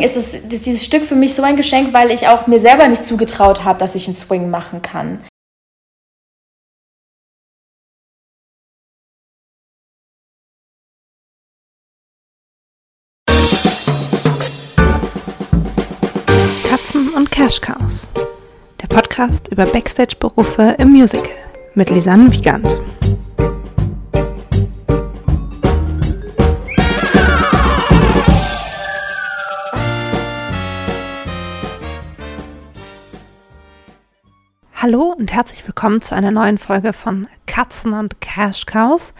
deswegen ist, es, ist dieses Stück für mich so ein Geschenk, weil ich auch mir selber nicht zugetraut habe, dass ich einen Swing machen kann. Katzen und Cash Cows. Der Podcast über Backstage-Berufe im Musical mit Lisanne Wiegand. Hallo und herzlich willkommen zu einer neuen Folge von Katzen und Cash Cows.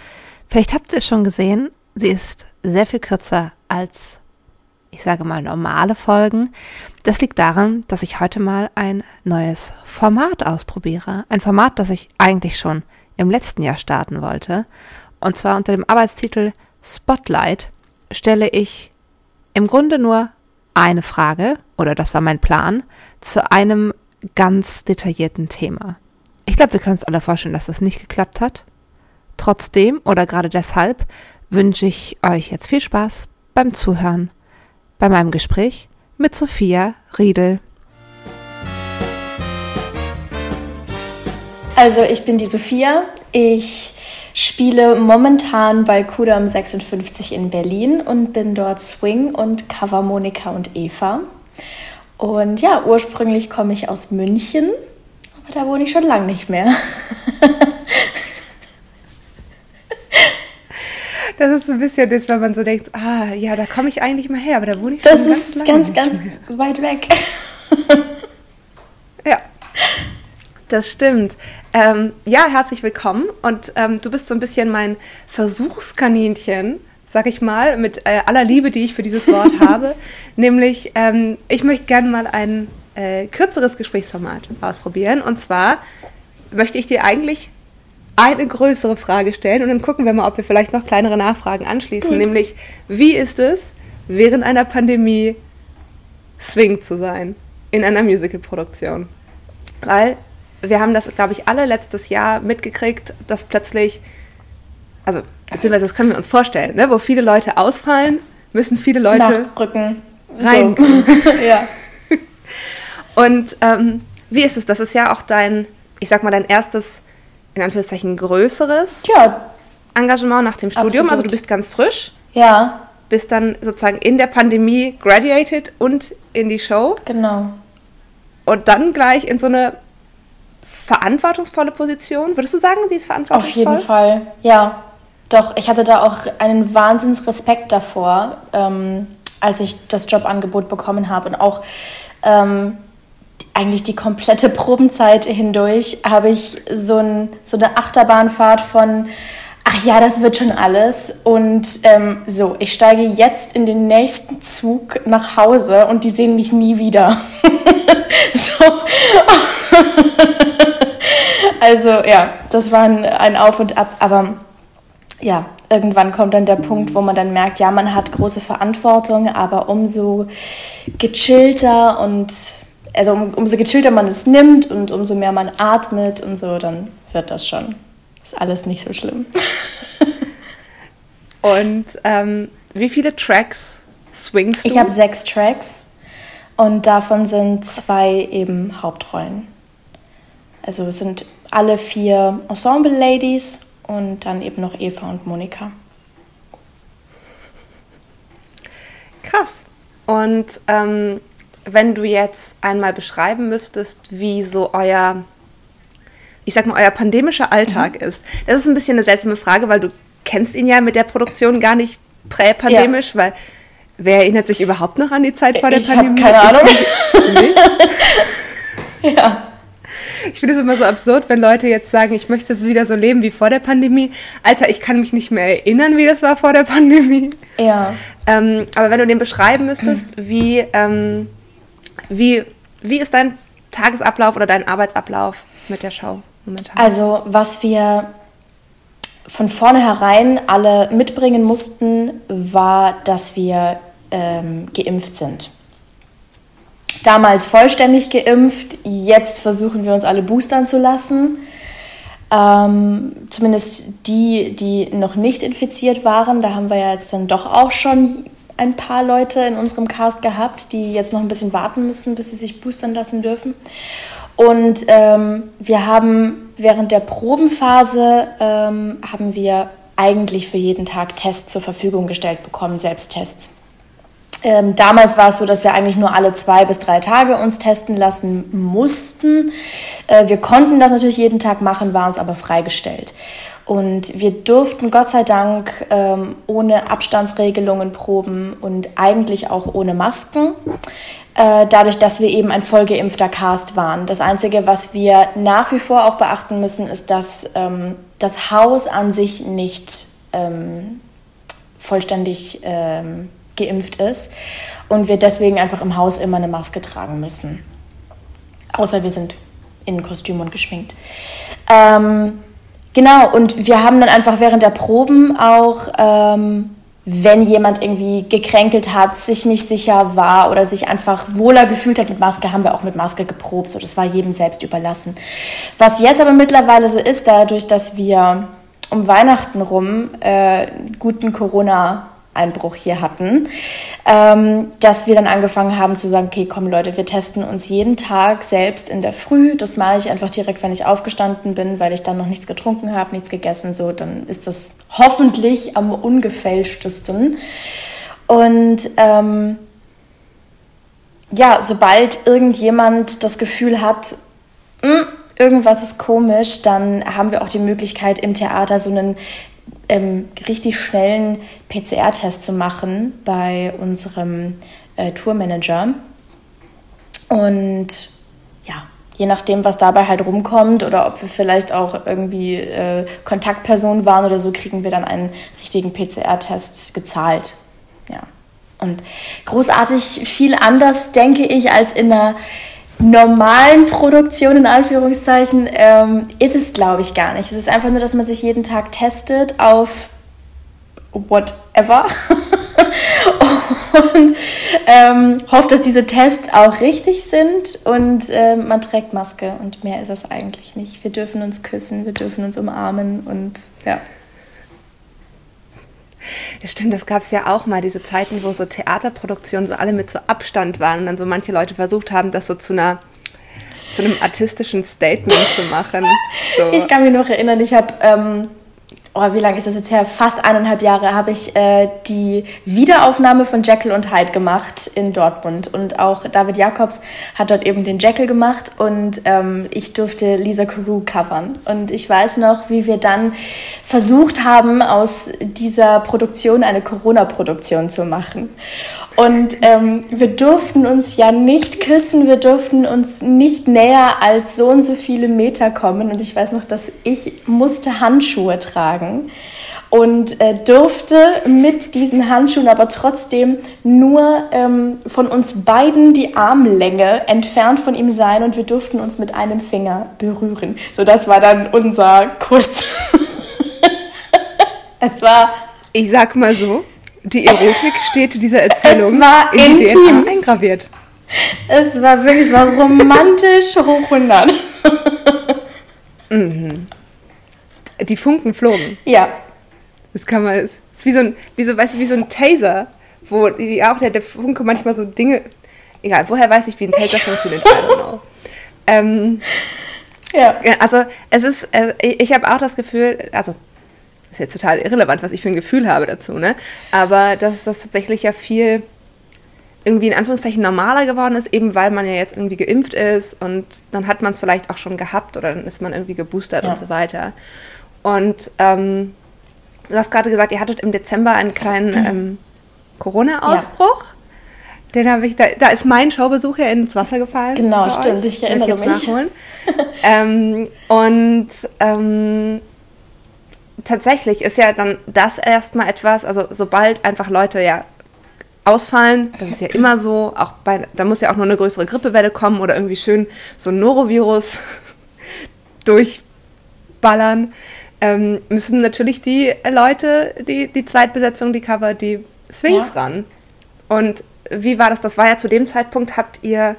Vielleicht habt ihr es schon gesehen, sie ist sehr viel kürzer als, ich sage mal, normale Folgen. Das liegt daran, dass ich heute mal ein neues Format ausprobiere. Ein Format, das ich eigentlich schon im letzten Jahr starten wollte. Und zwar unter dem Arbeitstitel Spotlight stelle ich im Grunde nur eine Frage, oder das war mein Plan, zu einem ganz detaillierten Thema. Ich glaube, wir können uns alle vorstellen, dass das nicht geklappt hat. Trotzdem oder gerade deshalb wünsche ich euch jetzt viel Spaß beim Zuhören bei meinem Gespräch mit Sophia Riedel. Also ich bin die Sophia. Ich spiele momentan bei Kudam 56 in Berlin und bin dort Swing und Cover Monika und Eva. Und ja, ursprünglich komme ich aus München, aber da wohne ich schon lange nicht mehr. Das ist so ein bisschen das, wenn man so denkt, ah, ja, da komme ich eigentlich mal her, aber da wohne ich das schon ganz Das ist ganz, ganz mehr. weit weg. ja, das stimmt. Ähm, ja, herzlich willkommen. Und ähm, du bist so ein bisschen mein Versuchskaninchen sag ich mal, mit äh, aller Liebe, die ich für dieses Wort habe. Nämlich, ähm, ich möchte gerne mal ein äh, kürzeres Gesprächsformat ausprobieren. Und zwar möchte ich dir eigentlich eine größere Frage stellen und dann gucken wir mal, ob wir vielleicht noch kleinere Nachfragen anschließen. Gut. Nämlich, wie ist es, während einer Pandemie Swing zu sein in einer Musicalproduktion? Weil wir haben das, glaube ich, alle letztes Jahr mitgekriegt, dass plötzlich also beziehungsweise das können wir uns vorstellen, ne? wo viele Leute ausfallen, müssen viele Leute nachrücken. Rein. So. ja. Und ähm, wie ist es? Das ist ja auch dein, ich sag mal, dein erstes, in Anführungszeichen, größeres ja. Engagement nach dem Studium. Absolut. Also du bist ganz frisch. Ja. Bist dann sozusagen in der Pandemie graduated und in die Show. Genau. Und dann gleich in so eine verantwortungsvolle Position. Würdest du sagen, die ist verantwortungsvoll? Auf jeden Fall, ja. Doch, ich hatte da auch einen Wahnsinnsrespekt davor, ähm, als ich das Jobangebot bekommen habe. Und auch ähm, eigentlich die komplette Probenzeit hindurch habe ich so, ein, so eine Achterbahnfahrt von, ach ja, das wird schon alles. Und ähm, so, ich steige jetzt in den nächsten Zug nach Hause und die sehen mich nie wieder. so. also ja, das war ein, ein Auf und Ab, aber ja, irgendwann kommt dann der Punkt, wo man dann merkt, ja, man hat große Verantwortung, aber umso gechillter und also um, umso gechillter man es nimmt und umso mehr man atmet und so, dann wird das schon. Ist alles nicht so schlimm. und ähm, wie viele Tracks swingst du? Ich habe sechs Tracks und davon sind zwei eben Hauptrollen. Also es sind alle vier Ensemble-Ladies und dann eben noch Eva und Monika. Krass. Und ähm, wenn du jetzt einmal beschreiben müsstest, wie so euer, ich sag mal, euer pandemischer Alltag mhm. ist. Das ist ein bisschen eine seltsame Frage, weil du kennst ihn ja mit der Produktion gar nicht präpandemisch, ja. weil wer erinnert sich überhaupt noch an die Zeit vor der ich Pandemie? Keine Ahnung. ja. Ich finde es immer so absurd, wenn Leute jetzt sagen, ich möchte es wieder so leben wie vor der Pandemie. Alter, ich kann mich nicht mehr erinnern, wie das war vor der Pandemie. Ja. Ähm, aber wenn du den beschreiben müsstest, wie, ähm, wie, wie ist dein Tagesablauf oder dein Arbeitsablauf mit der Show momentan? Also, was wir von vornherein alle mitbringen mussten, war, dass wir ähm, geimpft sind damals vollständig geimpft. Jetzt versuchen wir uns alle boostern zu lassen. Ähm, zumindest die, die noch nicht infiziert waren. Da haben wir ja jetzt dann doch auch schon ein paar Leute in unserem Cast gehabt, die jetzt noch ein bisschen warten müssen, bis sie sich boostern lassen dürfen. Und ähm, wir haben während der Probenphase ähm, haben wir eigentlich für jeden Tag Tests zur Verfügung gestellt bekommen, Selbsttests. Ähm, damals war es so, dass wir eigentlich nur alle zwei bis drei Tage uns testen lassen mussten. Äh, wir konnten das natürlich jeden Tag machen, war uns aber freigestellt. Und wir durften Gott sei Dank ähm, ohne Abstandsregelungen proben und eigentlich auch ohne Masken, äh, dadurch, dass wir eben ein vollgeimpfter Cast waren. Das Einzige, was wir nach wie vor auch beachten müssen, ist, dass ähm, das Haus an sich nicht ähm, vollständig ähm, geimpft ist und wir deswegen einfach im Haus immer eine Maske tragen müssen. Außer wir sind in Kostüm und geschminkt. Ähm, genau, und wir haben dann einfach während der Proben auch, ähm, wenn jemand irgendwie gekränkelt hat, sich nicht sicher war oder sich einfach wohler gefühlt hat mit Maske, haben wir auch mit Maske geprobt. So, das war jedem selbst überlassen. Was jetzt aber mittlerweile so ist, dadurch, dass wir um Weihnachten rum äh, guten Corona Einbruch hier hatten, ähm, dass wir dann angefangen haben zu sagen, okay, komm Leute, wir testen uns jeden Tag selbst in der Früh. Das mache ich einfach direkt, wenn ich aufgestanden bin, weil ich dann noch nichts getrunken habe, nichts gegessen. So, dann ist das hoffentlich am ungefälschtesten. Und ähm, ja, sobald irgendjemand das Gefühl hat, mh, hm, irgendwas ist komisch, dann haben wir auch die Möglichkeit im Theater so einen ähm, richtig schnellen PCR-Test zu machen bei unserem äh, Tourmanager. Und ja, je nachdem, was dabei halt rumkommt oder ob wir vielleicht auch irgendwie äh, Kontaktpersonen waren oder so, kriegen wir dann einen richtigen PCR-Test gezahlt. Ja. Und großartig viel anders, denke ich, als in einer normalen Produktion in Anführungszeichen ähm, ist es, glaube ich, gar nicht. Es ist einfach nur, dass man sich jeden Tag testet auf whatever und ähm, hofft, dass diese Tests auch richtig sind und äh, man trägt Maske und mehr ist es eigentlich nicht. Wir dürfen uns küssen, wir dürfen uns umarmen und ja. Das stimmt, das gab es ja auch mal, diese Zeiten, wo so Theaterproduktionen so alle mit so Abstand waren und dann so manche Leute versucht haben, das so zu einer zu einem artistischen Statement zu machen. So. Ich kann mich noch erinnern, ich habe ähm, oh, wie lange ist das jetzt her? Fast eineinhalb Jahre habe ich äh, die Wiederaufnahme von Jekyll und Hyde gemacht in Dortmund. Und auch David Jacobs hat dort eben den Jekyll gemacht und ähm, ich durfte Lisa Carew covern. Und ich weiß noch, wie wir dann versucht haben, aus dieser Produktion eine Corona-Produktion zu machen. Und ähm, wir durften uns ja nicht küssen, wir durften uns nicht näher als so und so viele Meter kommen. Und ich weiß noch, dass ich musste Handschuhe tragen und äh, durfte mit diesen Handschuhen aber trotzdem nur ähm, von uns beiden die Armlänge entfernt von ihm sein und wir durften uns mit einem Finger berühren. So, das war dann unser Kuss. es war. Ich sag mal so, die Erotik steht dieser Erzählung es war in intim. DNA eingraviert. Es war wirklich, es war romantisch hoch 100. mhm. Die Funken flogen. Ja. Das kann man, es ist wie so ein, wie so, weißt du, wie so ein Taser, wo die, auch der, der Funke manchmal so Dinge, egal, woher weiß ich, wie ein Taser funktioniert, I don't know. Ähm, ja. Also es ist, äh, ich habe auch das Gefühl, also ist jetzt total irrelevant, was ich für ein Gefühl habe dazu, ne? Aber dass das tatsächlich ja viel irgendwie in Anführungszeichen normaler geworden ist, eben weil man ja jetzt irgendwie geimpft ist und dann hat man es vielleicht auch schon gehabt oder dann ist man irgendwie geboostert ja. und so weiter. Und ähm, du hast gerade gesagt, ihr hattet im Dezember einen kleinen ähm, Corona-Ausbruch. Ja. Den habe ich, da, da ist mein Showbesuch ja ins Wasser gefallen. Genau, stimmt, euch. ich erinnere ich mich. ähm, und ähm, tatsächlich ist ja dann das erstmal etwas, also sobald einfach Leute ja ausfallen, das ist ja immer so, auch bei, da muss ja auch nur eine größere Grippewelle kommen oder irgendwie schön so ein Norovirus durchballern, ähm, müssen natürlich die Leute, die, die Zweitbesetzung, die Cover, die Swings ja. ran. Und wie war das? Das war ja zu dem Zeitpunkt, habt ihr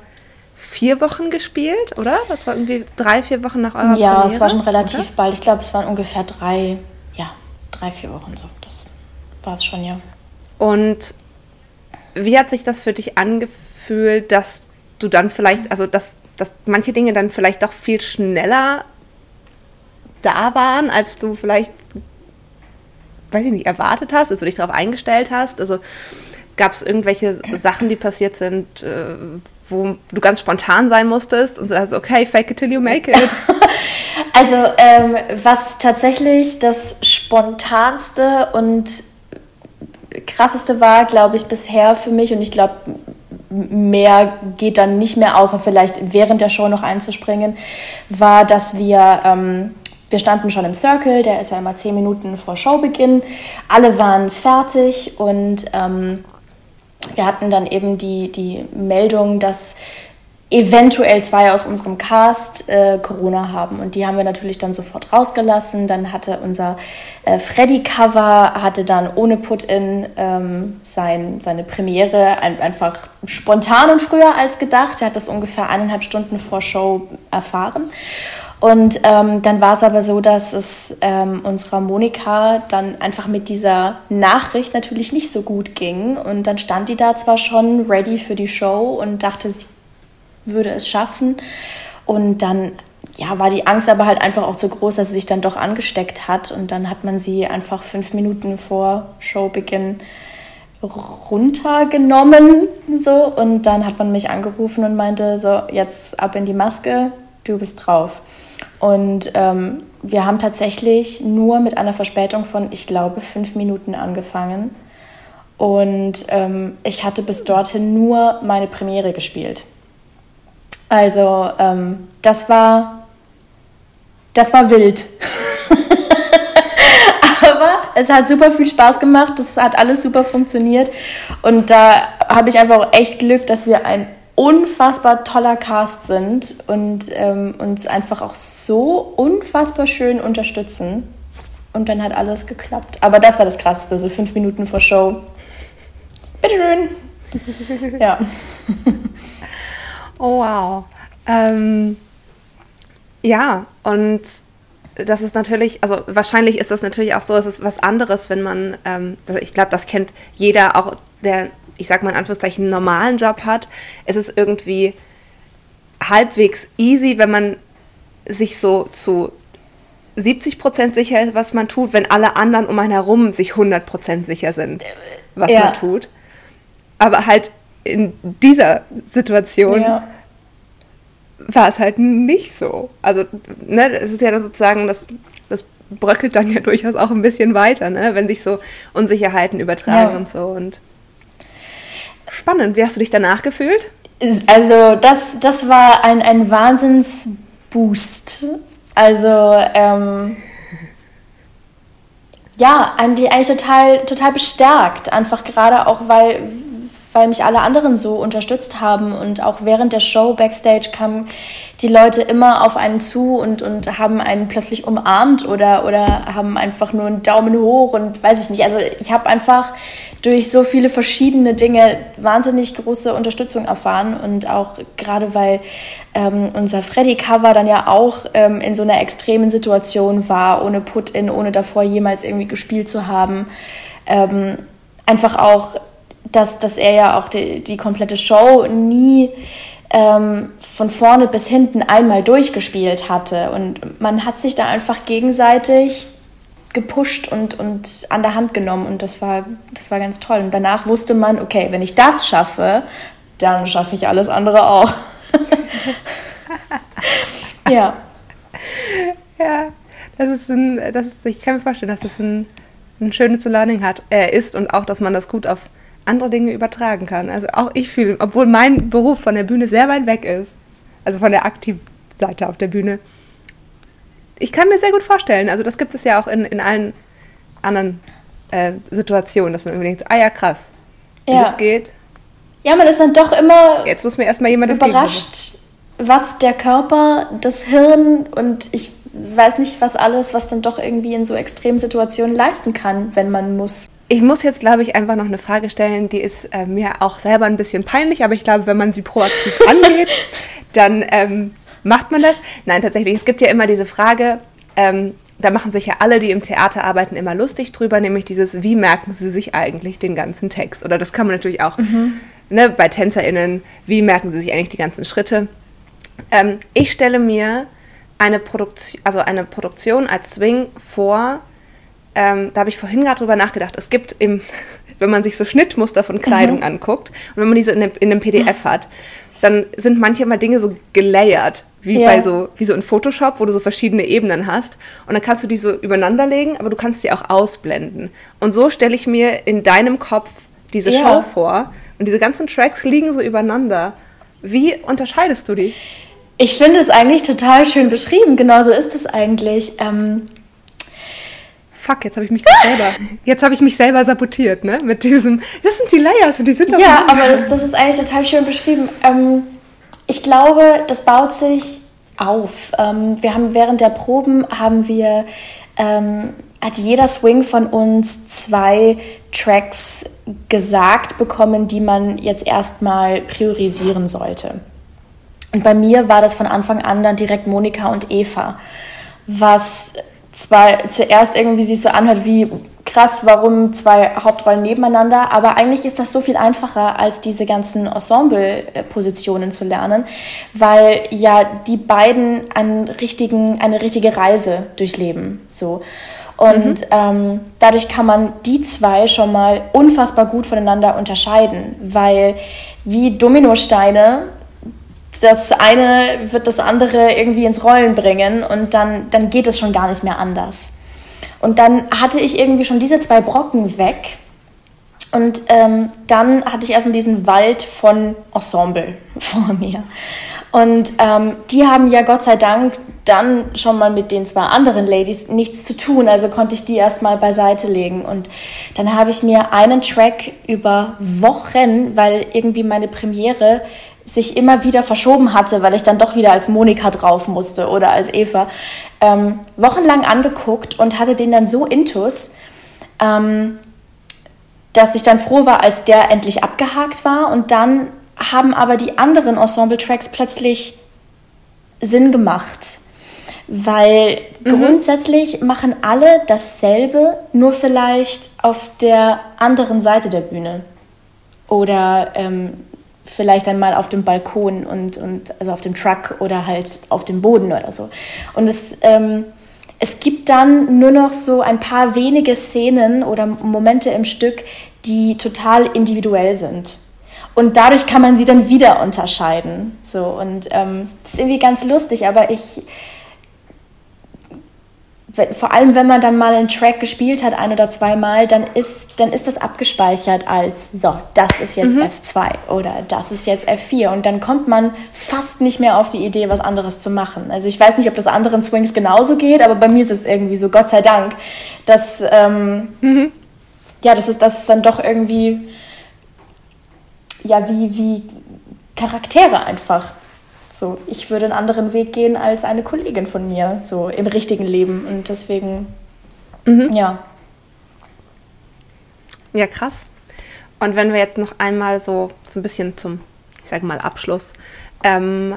vier Wochen gespielt, oder? Das war irgendwie drei, vier Wochen nach eurer Ja, Premiere, es war schon relativ oder? bald. Ich glaube, es waren ungefähr drei, ja, drei, vier Wochen so. Das war es schon, ja. Und wie hat sich das für dich angefühlt, dass du dann vielleicht, also dass, dass manche Dinge dann vielleicht doch viel schneller da waren, als du vielleicht, weiß ich nicht, erwartet hast, als du dich darauf eingestellt hast? Also gab es irgendwelche Sachen, die passiert sind, äh, wo du ganz spontan sein musstest und so also okay, fake it till you make it. also ähm, was tatsächlich das spontanste und krasseste war, glaube ich, bisher für mich und ich glaube, mehr geht dann nicht mehr, außer vielleicht während der Show noch einzuspringen, war, dass wir, ähm, wir standen schon im Circle, der ist ja immer zehn Minuten vor Showbeginn, alle waren fertig und ähm, wir hatten dann eben die, die Meldung, dass eventuell zwei aus unserem Cast äh, Corona haben. Und die haben wir natürlich dann sofort rausgelassen. Dann hatte unser äh, Freddy-Cover, hatte dann ohne Put-In ähm, sein, seine Premiere ein, einfach spontan und früher als gedacht. Er hat das ungefähr eineinhalb Stunden vor Show erfahren. Und ähm, dann war es aber so, dass es ähm, unserer Monika dann einfach mit dieser Nachricht natürlich nicht so gut ging. Und dann stand die da zwar schon ready für die Show und dachte, sie würde es schaffen. Und dann ja, war die Angst aber halt einfach auch zu groß, dass sie sich dann doch angesteckt hat. Und dann hat man sie einfach fünf Minuten vor Showbeginn runtergenommen. So. Und dann hat man mich angerufen und meinte, so, jetzt ab in die Maske, du bist drauf. Und ähm, wir haben tatsächlich nur mit einer Verspätung von, ich glaube, fünf Minuten angefangen. Und ähm, ich hatte bis dorthin nur meine Premiere gespielt. Also ähm, das war, das war wild. Aber es hat super viel Spaß gemacht, es hat alles super funktioniert und da habe ich einfach auch echt Glück, dass wir ein unfassbar toller Cast sind und ähm, uns einfach auch so unfassbar schön unterstützen. Und dann hat alles geklappt. Aber das war das Krasseste, so fünf Minuten vor Show. Bitteschön. ja. Oh, wow. Ähm, ja, und das ist natürlich, also wahrscheinlich ist das natürlich auch so, es ist was anderes, wenn man, ähm, also ich glaube, das kennt jeder, auch der, ich sag mal in Anführungszeichen, einen normalen Job hat. Es ist irgendwie halbwegs easy, wenn man sich so zu 70 Prozent sicher ist, was man tut, wenn alle anderen um einen herum sich 100 Prozent sicher sind, was ja. man tut. Aber halt in dieser Situation ja. war es halt nicht so. Also, ne, es ist ja sozusagen, das, das bröckelt dann ja durchaus auch ein bisschen weiter, ne, wenn sich so Unsicherheiten übertragen ja. und so. Und spannend. Wie hast du dich danach gefühlt? Also, das, das war ein, ein Wahnsinnsboost. Also, ähm, ja, eigentlich, total, total bestärkt. Einfach gerade auch, weil weil mich alle anderen so unterstützt haben. Und auch während der Show backstage kamen die Leute immer auf einen zu und, und haben einen plötzlich umarmt oder, oder haben einfach nur einen Daumen hoch und weiß ich nicht. Also ich habe einfach durch so viele verschiedene Dinge wahnsinnig große Unterstützung erfahren und auch gerade weil ähm, unser Freddy-Cover dann ja auch ähm, in so einer extremen Situation war, ohne Put-In, ohne davor jemals irgendwie gespielt zu haben. Ähm, einfach auch dass, dass er ja auch die, die komplette Show nie ähm, von vorne bis hinten einmal durchgespielt hatte. Und man hat sich da einfach gegenseitig gepusht und, und an der Hand genommen und das war, das war ganz toll. Und danach wusste man, okay, wenn ich das schaffe, dann schaffe ich alles andere auch. ja. Ja, das ist ein, das ist, ich kann mir vorstellen, dass das ein, ein schönes Learning hat, äh, ist und auch, dass man das gut auf andere Dinge übertragen kann. Also auch ich fühle, obwohl mein Beruf von der Bühne sehr weit weg ist, also von der Aktivseite auf der Bühne, ich kann mir sehr gut vorstellen, also das gibt es ja auch in, in allen anderen äh, Situationen, dass man irgendwie denkt, ah ja, krass, wie ja. das geht. Ja, man ist dann doch immer Jetzt muss mir erstmal jemand überrascht, was der Körper, das Hirn und ich weiß nicht, was alles, was dann doch irgendwie in so extremen Situationen leisten kann, wenn man muss. Ich muss jetzt, glaube ich, einfach noch eine Frage stellen, die ist äh, mir auch selber ein bisschen peinlich, aber ich glaube, wenn man sie proaktiv angeht, dann ähm, macht man das. Nein, tatsächlich, es gibt ja immer diese Frage, ähm, da machen sich ja alle, die im Theater arbeiten, immer lustig drüber, nämlich dieses, wie merken sie sich eigentlich den ganzen Text? Oder das kann man natürlich auch mhm. ne, bei TänzerInnen, wie merken sie sich eigentlich die ganzen Schritte? Ähm, ich stelle mir eine Produktion, also eine Produktion als Swing vor, ähm, da habe ich vorhin gerade drüber nachgedacht. Es gibt im, wenn man sich so Schnittmuster von Kleidung mhm. anguckt und wenn man die so in, dem, in einem PDF hat, dann sind manchmal Dinge so gelayert, wie ja. bei so, wie so in Photoshop, wo du so verschiedene Ebenen hast. Und dann kannst du die so übereinander legen, aber du kannst sie auch ausblenden. Und so stelle ich mir in deinem Kopf diese ja. Show vor. Und diese ganzen Tracks liegen so übereinander. Wie unterscheidest du die? Ich finde es eigentlich total schön beschrieben. Genau so ist es eigentlich. Ähm Fuck, jetzt habe ich mich selber, jetzt habe ich mich selber sabotiert, ne? Mit diesem, das sind die Layers und die sind Ja, aber das, das, ist eigentlich total schön beschrieben. Ähm, ich glaube, das baut sich auf. Ähm, wir haben während der Proben haben wir ähm, hat jeder Swing von uns zwei Tracks gesagt bekommen, die man jetzt erstmal priorisieren sollte. Und bei mir war das von Anfang an dann direkt Monika und Eva, was zwar zuerst irgendwie sich so anhört wie krass, warum zwei Hauptrollen nebeneinander, aber eigentlich ist das so viel einfacher, als diese ganzen Ensemble-Positionen zu lernen, weil ja die beiden einen richtigen, eine richtige Reise durchleben. So. Und mhm. ähm, dadurch kann man die zwei schon mal unfassbar gut voneinander unterscheiden, weil wie Dominosteine das eine wird das andere irgendwie ins Rollen bringen und dann, dann geht es schon gar nicht mehr anders. Und dann hatte ich irgendwie schon diese zwei Brocken weg. Und ähm, dann hatte ich erstmal diesen Wald von Ensemble vor mir. Und ähm, die haben ja Gott sei Dank dann schon mal mit den zwei anderen Ladies nichts zu tun. Also konnte ich die erstmal beiseite legen. Und dann habe ich mir einen Track über Wochen, weil irgendwie meine Premiere sich immer wieder verschoben hatte, weil ich dann doch wieder als Monika drauf musste oder als Eva, ähm, wochenlang angeguckt und hatte den dann so intus, ähm, dass ich dann froh war, als der endlich abgehakt war. Und dann haben aber die anderen Ensemble-Tracks plötzlich Sinn gemacht. Weil mhm. grundsätzlich machen alle dasselbe, nur vielleicht auf der anderen Seite der Bühne. Oder ähm, vielleicht dann mal auf dem Balkon und, und also auf dem Truck oder halt auf dem Boden oder so. Und es, ähm, es gibt dann nur noch so ein paar wenige Szenen oder Momente im Stück, die total individuell sind. Und dadurch kann man sie dann wieder unterscheiden. So, und ähm, das ist irgendwie ganz lustig, aber ich, vor allem wenn man dann mal einen Track gespielt hat, ein oder zweimal, dann ist, dann ist das abgespeichert als, so, das ist jetzt mhm. F2 oder das ist jetzt F4 und dann kommt man fast nicht mehr auf die Idee, was anderes zu machen. Also ich weiß nicht, ob das anderen Swings genauso geht, aber bei mir ist es irgendwie so, Gott sei Dank, dass, ähm, mhm. ja, das ist, das ist dann doch irgendwie, ja, wie, wie Charaktere einfach. So, ich würde einen anderen Weg gehen als eine Kollegin von mir, so im richtigen Leben. Und deswegen, mhm. ja. Ja, krass. Und wenn wir jetzt noch einmal so, so ein bisschen zum, ich sage mal, Abschluss, ähm,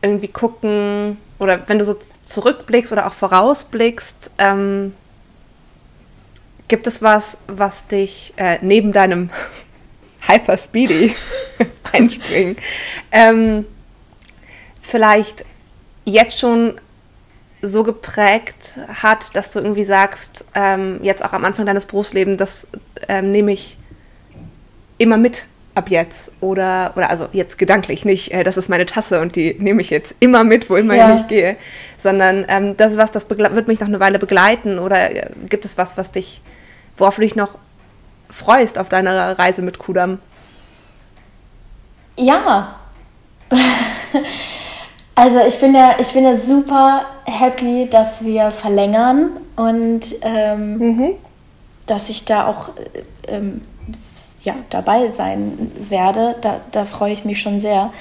irgendwie gucken, oder wenn du so zurückblickst oder auch vorausblickst, ähm, gibt es was, was dich äh, neben deinem Hyper Speedy einspringen, ähm, vielleicht jetzt schon so geprägt hat, dass du irgendwie sagst, ähm, jetzt auch am Anfang deines Berufslebens, das ähm, nehme ich immer mit ab jetzt oder oder also jetzt gedanklich nicht, äh, das ist meine Tasse und die nehme ich jetzt immer mit, wo immer ja. ich gehe, sondern ähm, das ist was, das wird mich noch eine Weile begleiten oder äh, gibt es was, was dich, worauf du dich noch freust auf deiner Reise mit Kudam? Ja. Also ich bin ja, ich bin ja super happy, dass wir verlängern und ähm, mhm. dass ich da auch äh, ähm, ja, dabei sein werde. Da, da freue ich mich schon sehr,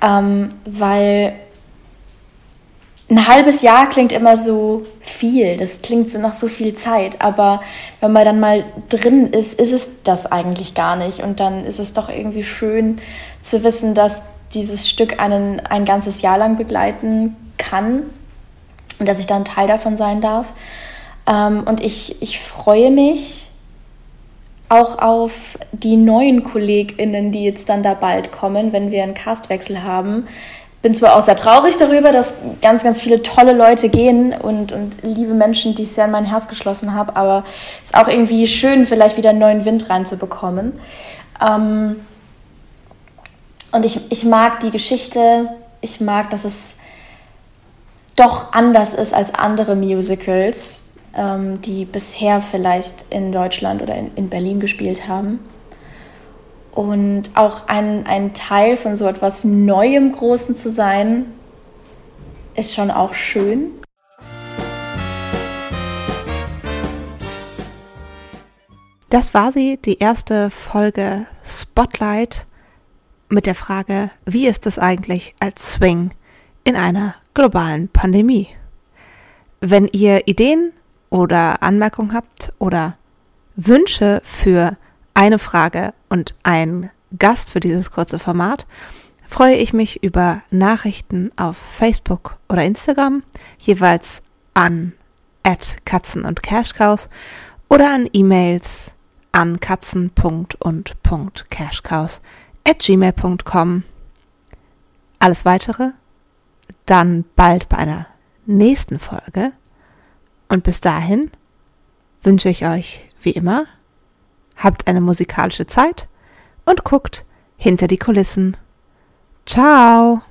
ähm, weil ein halbes Jahr klingt immer so viel, das klingt so nach so viel Zeit, aber wenn man dann mal drin ist, ist es das eigentlich gar nicht und dann ist es doch irgendwie schön zu wissen, dass dieses Stück einen ein ganzes Jahr lang begleiten kann. und dass ich da ein Teil davon sein darf. Ähm, und ich, ich freue mich auch auf die neuen KollegInnen, die jetzt dann da bald kommen, wenn wir einen Castwechsel haben. Bin zwar auch sehr traurig darüber, dass ganz, ganz viele tolle Leute gehen und, und liebe Menschen, die ich sehr in mein Herz geschlossen habe, aber es ist auch irgendwie schön, vielleicht wieder einen neuen Wind reinzubekommen. Ähm, und ich, ich mag die Geschichte, ich mag, dass es doch anders ist als andere Musicals, ähm, die bisher vielleicht in Deutschland oder in, in Berlin gespielt haben. Und auch ein, ein Teil von so etwas Neuem Großen zu sein, ist schon auch schön. Das war sie, die erste Folge Spotlight mit der Frage, wie ist es eigentlich als Swing in einer globalen Pandemie? Wenn ihr Ideen oder Anmerkungen habt oder Wünsche für eine Frage und einen Gast für dieses kurze Format, freue ich mich über Nachrichten auf Facebook oder Instagram, jeweils an Katzen und Cashcows oder an E-Mails an katzen.und.cashcows at gmail.com. Alles weitere dann bald bei einer nächsten Folge. Und bis dahin wünsche ich euch wie immer, habt eine musikalische Zeit und guckt hinter die Kulissen. Ciao!